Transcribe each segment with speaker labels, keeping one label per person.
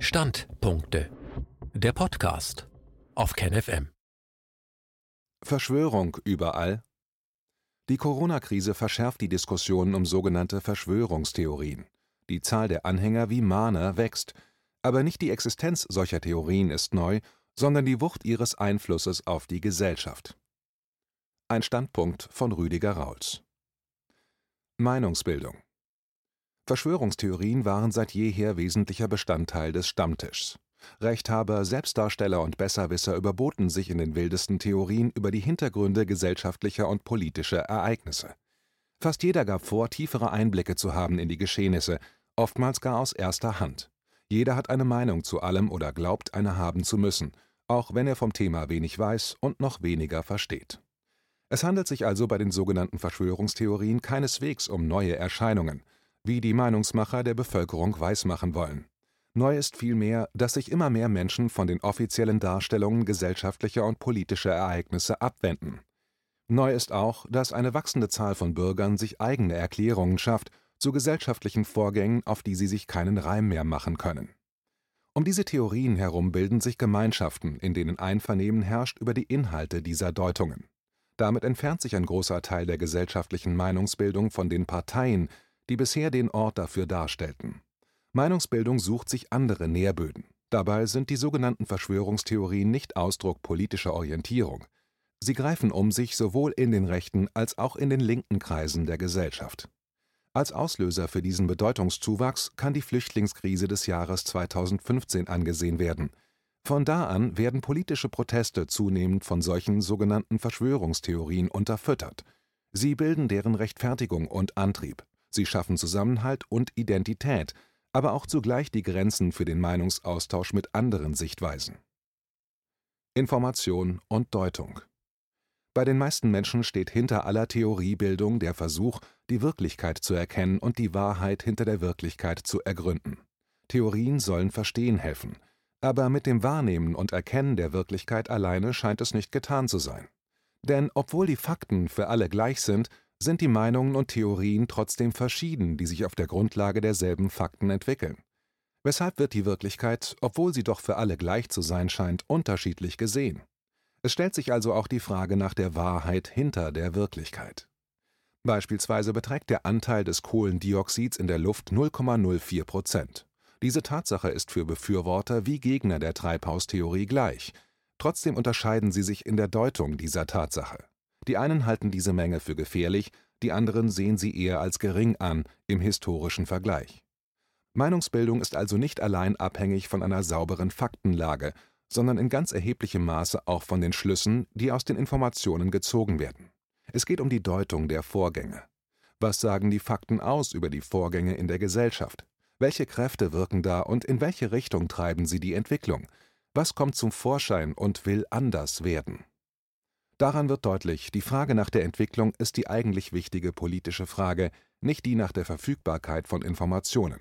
Speaker 1: Standpunkte. Der Podcast auf KenFM.
Speaker 2: Verschwörung überall. Die Corona-Krise verschärft die Diskussionen um sogenannte Verschwörungstheorien. Die Zahl der Anhänger wie Mahner wächst. Aber nicht die Existenz solcher Theorien ist neu, sondern die Wucht ihres Einflusses auf die Gesellschaft. Ein Standpunkt von Rüdiger Rauls. Meinungsbildung Verschwörungstheorien waren seit jeher wesentlicher Bestandteil des Stammtischs. Rechthaber, Selbstdarsteller und Besserwisser überboten sich in den wildesten Theorien über die Hintergründe gesellschaftlicher und politischer Ereignisse. Fast jeder gab vor, tiefere Einblicke zu haben in die Geschehnisse, oftmals gar aus erster Hand. Jeder hat eine Meinung zu allem oder glaubt, eine haben zu müssen, auch wenn er vom Thema wenig weiß und noch weniger versteht. Es handelt sich also bei den sogenannten Verschwörungstheorien keineswegs um neue Erscheinungen, wie die Meinungsmacher der Bevölkerung weismachen wollen. Neu ist vielmehr, dass sich immer mehr Menschen von den offiziellen Darstellungen gesellschaftlicher und politischer Ereignisse abwenden. Neu ist auch, dass eine wachsende Zahl von Bürgern sich eigene Erklärungen schafft zu gesellschaftlichen Vorgängen, auf die sie sich keinen Reim mehr machen können. Um diese Theorien herum bilden sich Gemeinschaften, in denen Einvernehmen herrscht über die Inhalte dieser Deutungen. Damit entfernt sich ein großer Teil der gesellschaftlichen Meinungsbildung von den Parteien, die bisher den Ort dafür darstellten. Meinungsbildung sucht sich andere Nährböden. Dabei sind die sogenannten Verschwörungstheorien nicht Ausdruck politischer Orientierung. Sie greifen um sich sowohl in den rechten als auch in den linken Kreisen der Gesellschaft. Als Auslöser für diesen Bedeutungszuwachs kann die Flüchtlingskrise des Jahres 2015 angesehen werden. Von da an werden politische Proteste zunehmend von solchen sogenannten Verschwörungstheorien unterfüttert. Sie bilden deren Rechtfertigung und Antrieb. Sie schaffen Zusammenhalt und Identität, aber auch zugleich die Grenzen für den Meinungsaustausch mit anderen Sichtweisen. Information und Deutung Bei den meisten Menschen steht hinter aller Theoriebildung der Versuch, die Wirklichkeit zu erkennen und die Wahrheit hinter der Wirklichkeit zu ergründen. Theorien sollen verstehen helfen, aber mit dem Wahrnehmen und Erkennen der Wirklichkeit alleine scheint es nicht getan zu sein. Denn obwohl die Fakten für alle gleich sind, sind die Meinungen und Theorien trotzdem verschieden, die sich auf der Grundlage derselben Fakten entwickeln. Weshalb wird die Wirklichkeit, obwohl sie doch für alle gleich zu sein scheint, unterschiedlich gesehen? Es stellt sich also auch die Frage nach der Wahrheit hinter der Wirklichkeit. Beispielsweise beträgt der Anteil des Kohlendioxids in der Luft 0,04 Prozent. Diese Tatsache ist für Befürworter wie Gegner der Treibhaustheorie gleich. Trotzdem unterscheiden sie sich in der Deutung dieser Tatsache. Die einen halten diese Menge für gefährlich, die anderen sehen sie eher als gering an im historischen Vergleich. Meinungsbildung ist also nicht allein abhängig von einer sauberen Faktenlage, sondern in ganz erheblichem Maße auch von den Schlüssen, die aus den Informationen gezogen werden. Es geht um die Deutung der Vorgänge. Was sagen die Fakten aus über die Vorgänge in der Gesellschaft? Welche Kräfte wirken da und in welche Richtung treiben sie die Entwicklung? Was kommt zum Vorschein und will anders werden? Daran wird deutlich, die Frage nach der Entwicklung ist die eigentlich wichtige politische Frage, nicht die nach der Verfügbarkeit von Informationen.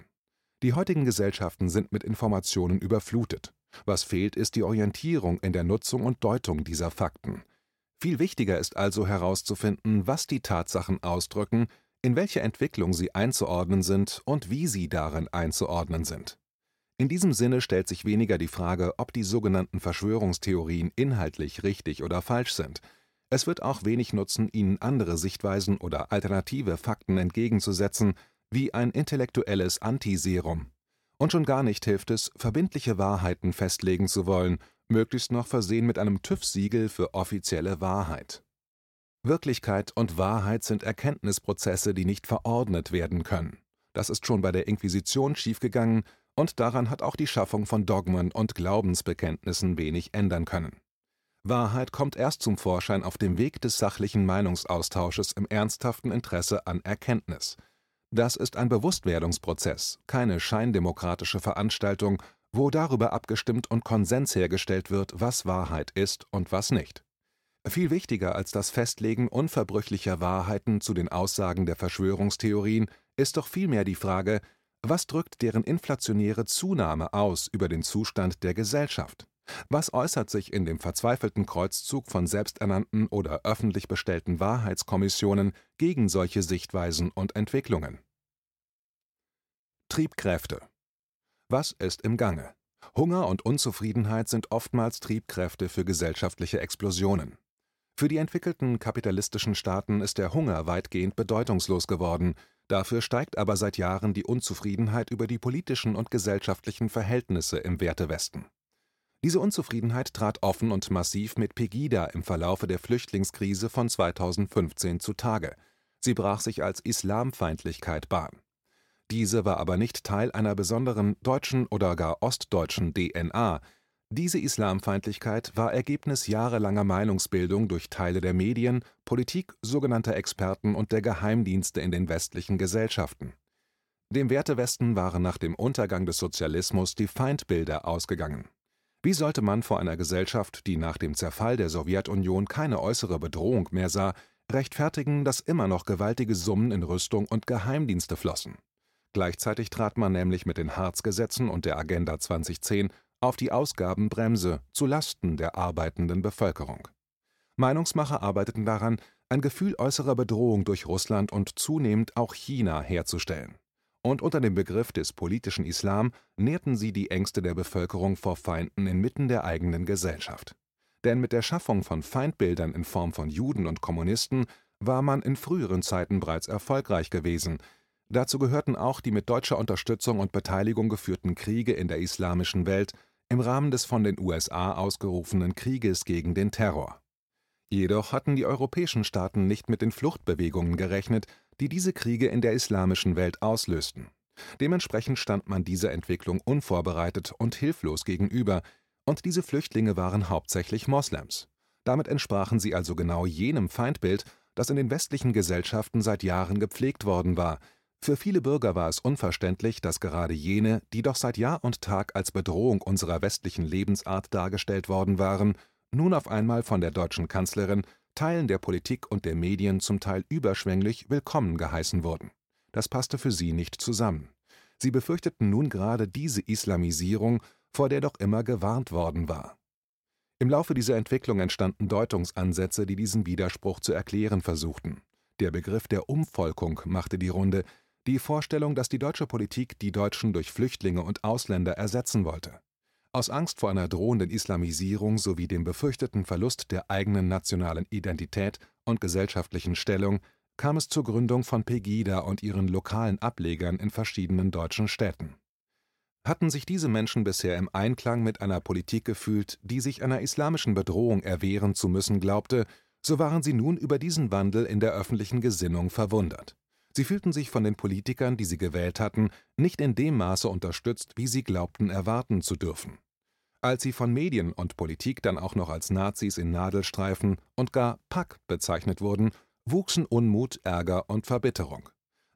Speaker 2: Die heutigen Gesellschaften sind mit Informationen überflutet. Was fehlt, ist die Orientierung in der Nutzung und Deutung dieser Fakten. Viel wichtiger ist also herauszufinden, was die Tatsachen ausdrücken, in welche Entwicklung sie einzuordnen sind und wie sie darin einzuordnen sind. In diesem Sinne stellt sich weniger die Frage, ob die sogenannten Verschwörungstheorien inhaltlich richtig oder falsch sind. Es wird auch wenig nutzen, ihnen andere Sichtweisen oder alternative Fakten entgegenzusetzen, wie ein intellektuelles Antiserum. Und schon gar nicht hilft es, verbindliche Wahrheiten festlegen zu wollen, möglichst noch versehen mit einem TÜV-Siegel für offizielle Wahrheit. Wirklichkeit und Wahrheit sind Erkenntnisprozesse, die nicht verordnet werden können. Das ist schon bei der Inquisition schiefgegangen und daran hat auch die Schaffung von Dogmen und Glaubensbekenntnissen wenig ändern können. Wahrheit kommt erst zum Vorschein auf dem Weg des sachlichen Meinungsaustausches im ernsthaften Interesse an Erkenntnis. Das ist ein Bewusstwerdungsprozess, keine scheindemokratische Veranstaltung, wo darüber abgestimmt und Konsens hergestellt wird, was Wahrheit ist und was nicht. Viel wichtiger als das Festlegen unverbrüchlicher Wahrheiten zu den Aussagen der Verschwörungstheorien ist doch vielmehr die Frage, was drückt deren inflationäre Zunahme aus über den Zustand der Gesellschaft? Was äußert sich in dem verzweifelten Kreuzzug von selbsternannten oder öffentlich bestellten Wahrheitskommissionen gegen solche Sichtweisen und Entwicklungen? Triebkräfte Was ist im Gange? Hunger und Unzufriedenheit sind oftmals Triebkräfte für gesellschaftliche Explosionen. Für die entwickelten kapitalistischen Staaten ist der Hunger weitgehend bedeutungslos geworden, dafür steigt aber seit Jahren die Unzufriedenheit über die politischen und gesellschaftlichen Verhältnisse im Wertewesten. Diese Unzufriedenheit trat offen und massiv mit Pegida im Verlaufe der Flüchtlingskrise von 2015 zutage, sie brach sich als Islamfeindlichkeit Bahn. Diese war aber nicht Teil einer besonderen deutschen oder gar ostdeutschen DNA, diese Islamfeindlichkeit war Ergebnis jahrelanger Meinungsbildung durch Teile der Medien, Politik, sogenannter Experten und der Geheimdienste in den westlichen Gesellschaften. Dem Wertewesten waren nach dem Untergang des Sozialismus die Feindbilder ausgegangen. Wie sollte man vor einer Gesellschaft, die nach dem Zerfall der Sowjetunion keine äußere Bedrohung mehr sah, rechtfertigen, dass immer noch gewaltige Summen in Rüstung und Geheimdienste flossen? Gleichzeitig trat man nämlich mit den Harzgesetzen und der Agenda 2010 auf die Ausgabenbremse zu Lasten der arbeitenden Bevölkerung. Meinungsmacher arbeiteten daran, ein Gefühl äußerer Bedrohung durch Russland und zunehmend auch China herzustellen. Und unter dem Begriff des politischen Islam nährten sie die Ängste der Bevölkerung vor Feinden inmitten der eigenen Gesellschaft. Denn mit der Schaffung von Feindbildern in Form von Juden und Kommunisten war man in früheren Zeiten bereits erfolgreich gewesen, Dazu gehörten auch die mit deutscher Unterstützung und Beteiligung geführten Kriege in der islamischen Welt im Rahmen des von den USA ausgerufenen Krieges gegen den Terror. Jedoch hatten die europäischen Staaten nicht mit den Fluchtbewegungen gerechnet, die diese Kriege in der islamischen Welt auslösten. Dementsprechend stand man dieser Entwicklung unvorbereitet und hilflos gegenüber, und diese Flüchtlinge waren hauptsächlich Moslems. Damit entsprachen sie also genau jenem Feindbild, das in den westlichen Gesellschaften seit Jahren gepflegt worden war, für viele Bürger war es unverständlich, dass gerade jene, die doch seit Jahr und Tag als Bedrohung unserer westlichen Lebensart dargestellt worden waren, nun auf einmal von der deutschen Kanzlerin, Teilen der Politik und der Medien zum Teil überschwänglich willkommen geheißen wurden. Das passte für sie nicht zusammen. Sie befürchteten nun gerade diese Islamisierung, vor der doch immer gewarnt worden war. Im Laufe dieser Entwicklung entstanden Deutungsansätze, die diesen Widerspruch zu erklären versuchten. Der Begriff der Umvolkung machte die Runde, die Vorstellung, dass die deutsche Politik die Deutschen durch Flüchtlinge und Ausländer ersetzen wollte. Aus Angst vor einer drohenden Islamisierung sowie dem befürchteten Verlust der eigenen nationalen Identität und gesellschaftlichen Stellung kam es zur Gründung von Pegida und ihren lokalen Ablegern in verschiedenen deutschen Städten. Hatten sich diese Menschen bisher im Einklang mit einer Politik gefühlt, die sich einer islamischen Bedrohung erwehren zu müssen glaubte, so waren sie nun über diesen Wandel in der öffentlichen Gesinnung verwundert. Sie fühlten sich von den Politikern, die sie gewählt hatten, nicht in dem Maße unterstützt, wie sie glaubten erwarten zu dürfen. Als sie von Medien und Politik dann auch noch als Nazis in Nadelstreifen und gar Pack bezeichnet wurden, wuchsen Unmut, Ärger und Verbitterung.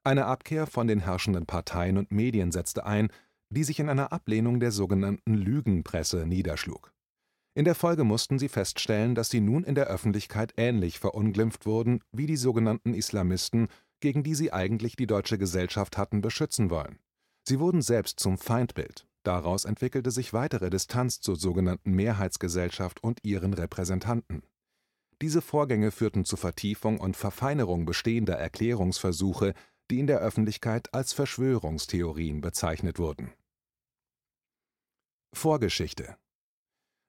Speaker 2: Eine Abkehr von den herrschenden Parteien und Medien setzte ein, die sich in einer Ablehnung der sogenannten Lügenpresse niederschlug. In der Folge mussten sie feststellen, dass sie nun in der Öffentlichkeit ähnlich verunglimpft wurden wie die sogenannten Islamisten gegen die sie eigentlich die deutsche Gesellschaft hatten beschützen wollen. Sie wurden selbst zum Feindbild. Daraus entwickelte sich weitere Distanz zur sogenannten Mehrheitsgesellschaft und ihren Repräsentanten. Diese Vorgänge führten zu Vertiefung und Verfeinerung bestehender Erklärungsversuche, die in der Öffentlichkeit als Verschwörungstheorien bezeichnet wurden. Vorgeschichte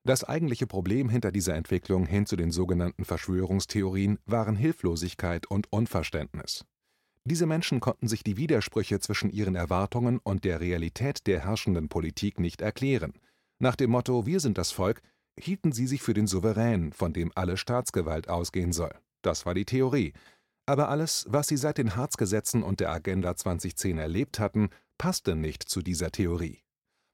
Speaker 2: Das eigentliche Problem hinter dieser Entwicklung hin zu den sogenannten Verschwörungstheorien waren Hilflosigkeit und Unverständnis. Diese Menschen konnten sich die Widersprüche zwischen ihren Erwartungen und der Realität der herrschenden Politik nicht erklären. Nach dem Motto Wir sind das Volk hielten sie sich für den Souverän, von dem alle Staatsgewalt ausgehen soll. Das war die Theorie. Aber alles, was sie seit den Harzgesetzen und der Agenda 2010 erlebt hatten, passte nicht zu dieser Theorie.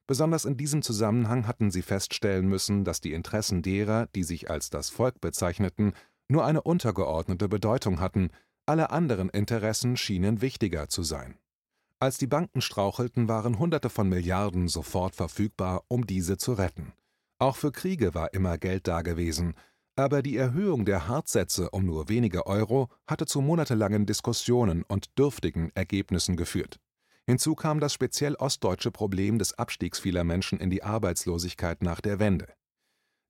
Speaker 2: Besonders in diesem Zusammenhang hatten sie feststellen müssen, dass die Interessen derer, die sich als das Volk bezeichneten, nur eine untergeordnete Bedeutung hatten, alle anderen Interessen schienen wichtiger zu sein. Als die Banken strauchelten, waren Hunderte von Milliarden sofort verfügbar, um diese zu retten. Auch für Kriege war immer Geld dagewesen, aber die Erhöhung der Hartsätze um nur wenige Euro hatte zu monatelangen Diskussionen und dürftigen Ergebnissen geführt. Hinzu kam das speziell ostdeutsche Problem des Abstiegs vieler Menschen in die Arbeitslosigkeit nach der Wende.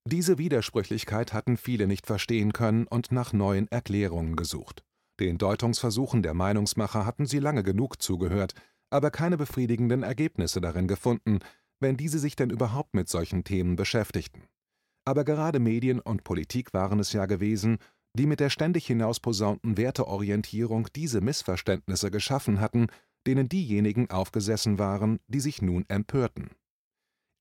Speaker 2: Diese Widersprüchlichkeit hatten viele nicht verstehen können und nach neuen Erklärungen gesucht. Den Deutungsversuchen der Meinungsmacher hatten sie lange genug zugehört, aber keine befriedigenden Ergebnisse darin gefunden, wenn diese sich denn überhaupt mit solchen Themen beschäftigten. Aber gerade Medien und Politik waren es ja gewesen, die mit der ständig hinausposaunten Werteorientierung diese Missverständnisse geschaffen hatten, denen diejenigen aufgesessen waren, die sich nun empörten.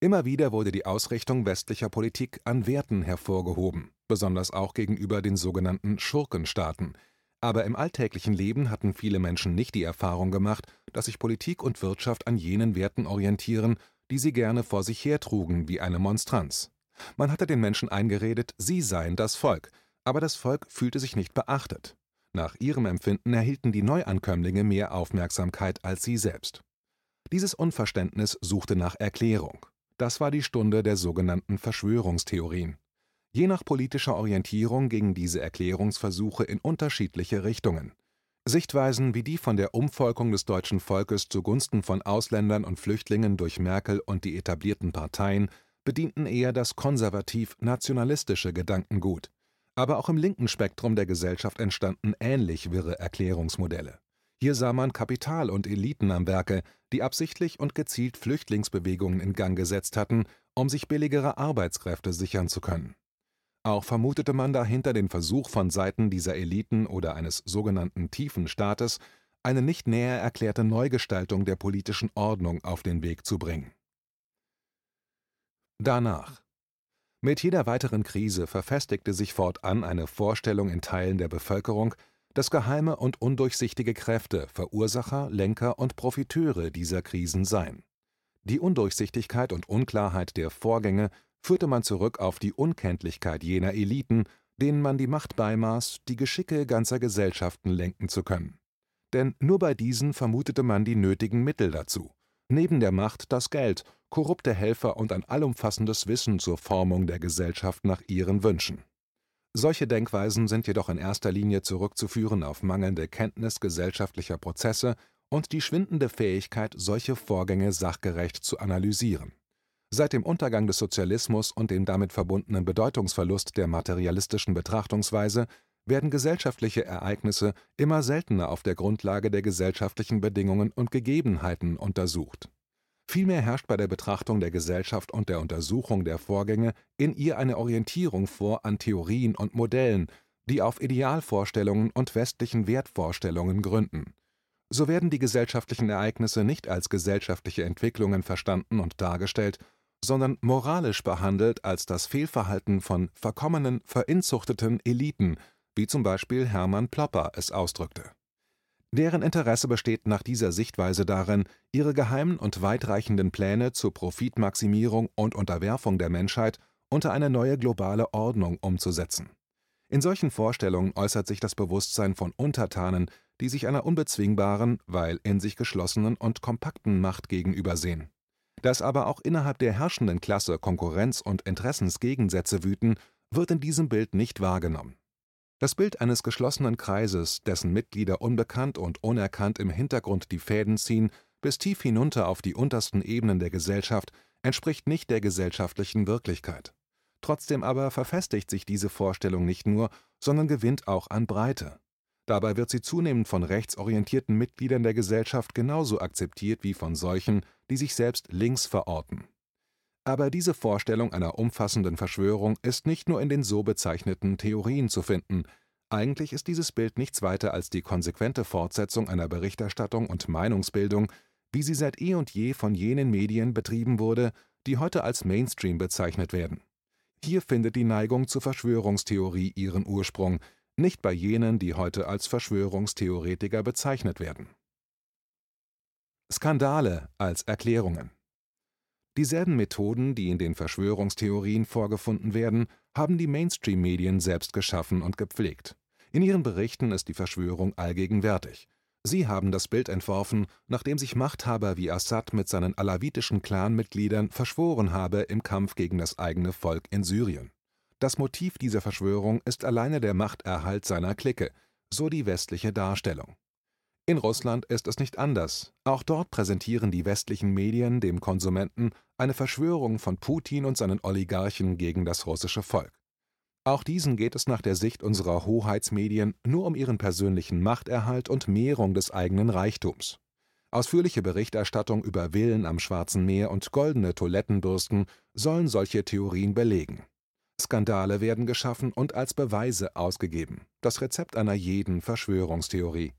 Speaker 2: Immer wieder wurde die Ausrichtung westlicher Politik an Werten hervorgehoben, besonders auch gegenüber den sogenannten Schurkenstaaten, aber im alltäglichen Leben hatten viele Menschen nicht die Erfahrung gemacht, dass sich Politik und Wirtschaft an jenen Werten orientieren, die sie gerne vor sich hertrugen wie eine Monstranz. Man hatte den Menschen eingeredet, sie seien das Volk, aber das Volk fühlte sich nicht beachtet. Nach ihrem Empfinden erhielten die Neuankömmlinge mehr Aufmerksamkeit als sie selbst. Dieses Unverständnis suchte nach Erklärung. Das war die Stunde der sogenannten Verschwörungstheorien. Je nach politischer Orientierung gingen diese Erklärungsversuche in unterschiedliche Richtungen. Sichtweisen wie die von der Umvolkung des deutschen Volkes zugunsten von Ausländern und Flüchtlingen durch Merkel und die etablierten Parteien bedienten eher das konservativ-nationalistische Gedankengut. Aber auch im linken Spektrum der Gesellschaft entstanden ähnlich wirre Erklärungsmodelle. Hier sah man Kapital und Eliten am Werke, die absichtlich und gezielt Flüchtlingsbewegungen in Gang gesetzt hatten, um sich billigere Arbeitskräfte sichern zu können. Auch vermutete man dahinter den Versuch von Seiten dieser Eliten oder eines sogenannten tiefen Staates, eine nicht näher erklärte Neugestaltung der politischen Ordnung auf den Weg zu bringen. Danach Mit jeder weiteren Krise verfestigte sich fortan eine Vorstellung in Teilen der Bevölkerung, dass geheime und undurchsichtige Kräfte Verursacher, Lenker und Profiteure dieser Krisen seien. Die Undurchsichtigkeit und Unklarheit der Vorgänge führte man zurück auf die Unkenntlichkeit jener Eliten, denen man die Macht beimaß, die Geschicke ganzer Gesellschaften lenken zu können. Denn nur bei diesen vermutete man die nötigen Mittel dazu. Neben der Macht das Geld, korrupte Helfer und ein allumfassendes Wissen zur Formung der Gesellschaft nach ihren Wünschen. Solche Denkweisen sind jedoch in erster Linie zurückzuführen auf mangelnde Kenntnis gesellschaftlicher Prozesse und die schwindende Fähigkeit, solche Vorgänge sachgerecht zu analysieren. Seit dem Untergang des Sozialismus und dem damit verbundenen Bedeutungsverlust der materialistischen Betrachtungsweise werden gesellschaftliche Ereignisse immer seltener auf der Grundlage der gesellschaftlichen Bedingungen und Gegebenheiten untersucht. Vielmehr herrscht bei der Betrachtung der Gesellschaft und der Untersuchung der Vorgänge in ihr eine Orientierung vor an Theorien und Modellen, die auf Idealvorstellungen und westlichen Wertvorstellungen gründen. So werden die gesellschaftlichen Ereignisse nicht als gesellschaftliche Entwicklungen verstanden und dargestellt, sondern moralisch behandelt als das Fehlverhalten von verkommenen, verinzuchteten Eliten, wie zum Beispiel Hermann Plopper es ausdrückte. Deren Interesse besteht nach dieser Sichtweise darin, ihre geheimen und weitreichenden Pläne zur Profitmaximierung und Unterwerfung der Menschheit unter eine neue globale Ordnung umzusetzen. In solchen Vorstellungen äußert sich das Bewusstsein von Untertanen, die sich einer unbezwingbaren, weil in sich geschlossenen und kompakten Macht gegenübersehen. Dass aber auch innerhalb der herrschenden Klasse Konkurrenz und Interessensgegensätze wüten, wird in diesem Bild nicht wahrgenommen. Das Bild eines geschlossenen Kreises, dessen Mitglieder unbekannt und unerkannt im Hintergrund die Fäden ziehen, bis tief hinunter auf die untersten Ebenen der Gesellschaft, entspricht nicht der gesellschaftlichen Wirklichkeit. Trotzdem aber verfestigt sich diese Vorstellung nicht nur, sondern gewinnt auch an Breite. Dabei wird sie zunehmend von rechtsorientierten Mitgliedern der Gesellschaft genauso akzeptiert wie von solchen, die sich selbst links verorten. Aber diese Vorstellung einer umfassenden Verschwörung ist nicht nur in den so bezeichneten Theorien zu finden, eigentlich ist dieses Bild nichts weiter als die konsequente Fortsetzung einer Berichterstattung und Meinungsbildung, wie sie seit eh und je von jenen Medien betrieben wurde, die heute als Mainstream bezeichnet werden. Hier findet die Neigung zur Verschwörungstheorie ihren Ursprung, nicht bei jenen, die heute als Verschwörungstheoretiker bezeichnet werden. Skandale als Erklärungen Dieselben Methoden, die in den Verschwörungstheorien vorgefunden werden, haben die Mainstream-Medien selbst geschaffen und gepflegt. In ihren Berichten ist die Verschwörung allgegenwärtig. Sie haben das Bild entworfen, nachdem sich Machthaber wie Assad mit seinen alawitischen Clanmitgliedern verschworen habe im Kampf gegen das eigene Volk in Syrien. Das Motiv dieser Verschwörung ist alleine der Machterhalt seiner Clique, so die westliche Darstellung. In Russland ist es nicht anders. Auch dort präsentieren die westlichen Medien dem Konsumenten eine Verschwörung von Putin und seinen Oligarchen gegen das russische Volk. Auch diesen geht es nach der Sicht unserer Hoheitsmedien nur um ihren persönlichen Machterhalt und Mehrung des eigenen Reichtums. Ausführliche Berichterstattung über Villen am Schwarzen Meer und goldene Toilettenbürsten sollen solche Theorien belegen. Skandale werden geschaffen und als Beweise ausgegeben, das Rezept einer jeden Verschwörungstheorie.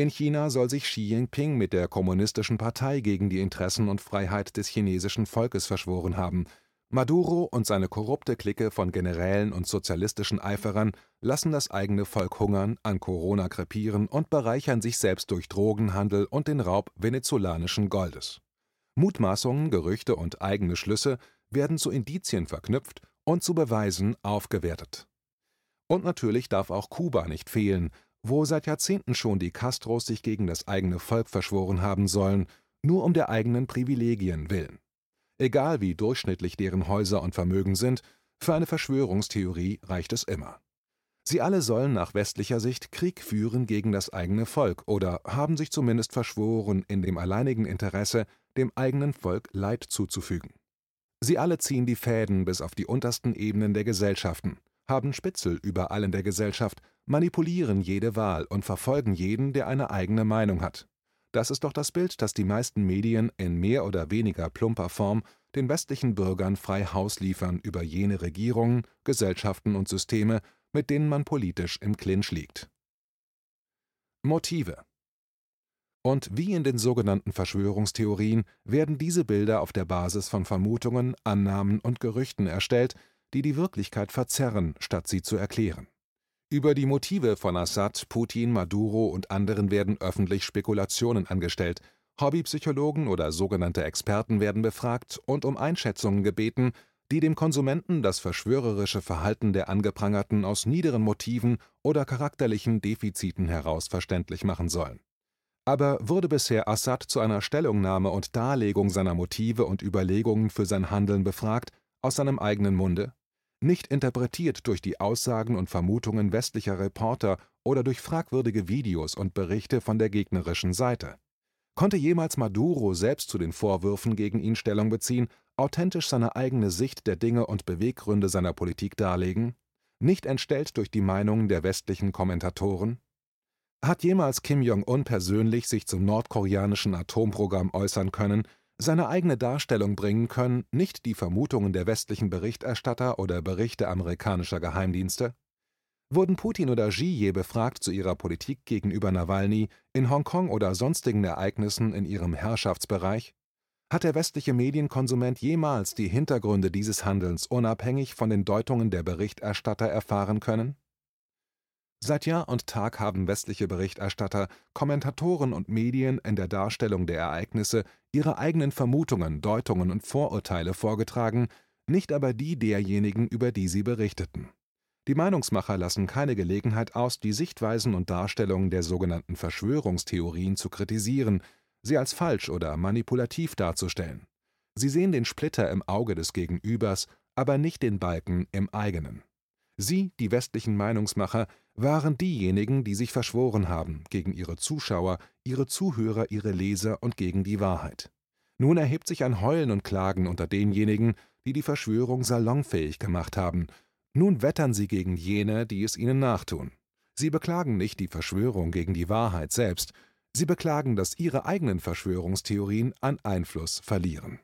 Speaker 2: In China soll sich Xi Jinping mit der Kommunistischen Partei gegen die Interessen und Freiheit des chinesischen Volkes verschworen haben, Maduro und seine korrupte Clique von Generälen und sozialistischen Eiferern lassen das eigene Volk hungern, an Corona krepieren und bereichern sich selbst durch Drogenhandel und den Raub venezolanischen Goldes. Mutmaßungen, Gerüchte und eigene Schlüsse werden zu Indizien verknüpft und zu Beweisen aufgewertet. Und natürlich darf auch Kuba nicht fehlen, wo seit Jahrzehnten schon die Castros sich gegen das eigene Volk verschworen haben sollen, nur um der eigenen Privilegien willen. Egal wie durchschnittlich deren Häuser und Vermögen sind, für eine Verschwörungstheorie reicht es immer. Sie alle sollen nach westlicher Sicht Krieg führen gegen das eigene Volk oder haben sich zumindest verschworen, in dem alleinigen Interesse, dem eigenen Volk Leid zuzufügen. Sie alle ziehen die Fäden bis auf die untersten Ebenen der Gesellschaften, haben Spitzel überall in der Gesellschaft, manipulieren jede Wahl und verfolgen jeden, der eine eigene Meinung hat. Das ist doch das Bild, das die meisten Medien in mehr oder weniger plumper Form den westlichen Bürgern frei Haus liefern über jene Regierungen, Gesellschaften und Systeme, mit denen man politisch im Clinch liegt. Motive Und wie in den sogenannten Verschwörungstheorien werden diese Bilder auf der Basis von Vermutungen, Annahmen und Gerüchten erstellt, die die Wirklichkeit verzerren, statt sie zu erklären. Über die Motive von Assad, Putin, Maduro und anderen werden öffentlich Spekulationen angestellt, Hobbypsychologen oder sogenannte Experten werden befragt und um Einschätzungen gebeten, die dem Konsumenten das verschwörerische Verhalten der Angeprangerten aus niederen Motiven oder charakterlichen Defiziten heraus verständlich machen sollen. Aber wurde bisher Assad zu einer Stellungnahme und Darlegung seiner Motive und Überlegungen für sein Handeln befragt, aus seinem eigenen Munde? Nicht interpretiert durch die Aussagen und Vermutungen westlicher Reporter oder durch fragwürdige Videos und Berichte von der gegnerischen Seite. Konnte jemals Maduro selbst zu den Vorwürfen gegen ihn Stellung beziehen, authentisch seine eigene Sicht der Dinge und Beweggründe seiner Politik darlegen? Nicht entstellt durch die Meinungen der westlichen Kommentatoren? Hat jemals Kim Jong-un persönlich sich zum nordkoreanischen Atomprogramm äußern können, seine eigene Darstellung bringen können, nicht die Vermutungen der westlichen Berichterstatter oder Berichte amerikanischer Geheimdienste? Wurden Putin oder Xi je befragt zu ihrer Politik gegenüber Nawalny, in Hongkong oder sonstigen Ereignissen in ihrem Herrschaftsbereich? Hat der westliche Medienkonsument jemals die Hintergründe dieses Handelns unabhängig von den Deutungen der Berichterstatter erfahren können? Seit Jahr und Tag haben westliche Berichterstatter, Kommentatoren und Medien in der Darstellung der Ereignisse ihre eigenen Vermutungen, Deutungen und Vorurteile vorgetragen, nicht aber die derjenigen, über die sie berichteten. Die Meinungsmacher lassen keine Gelegenheit aus, die Sichtweisen und Darstellungen der sogenannten Verschwörungstheorien zu kritisieren, sie als falsch oder manipulativ darzustellen. Sie sehen den Splitter im Auge des Gegenübers, aber nicht den Balken im eigenen. Sie, die westlichen Meinungsmacher, waren diejenigen, die sich verschworen haben gegen ihre Zuschauer, ihre Zuhörer, ihre Leser und gegen die Wahrheit. Nun erhebt sich ein Heulen und Klagen unter denjenigen, die die Verschwörung salonfähig gemacht haben. Nun wettern sie gegen jene, die es ihnen nachtun. Sie beklagen nicht die Verschwörung gegen die Wahrheit selbst, sie beklagen, dass ihre eigenen Verschwörungstheorien an Einfluss verlieren.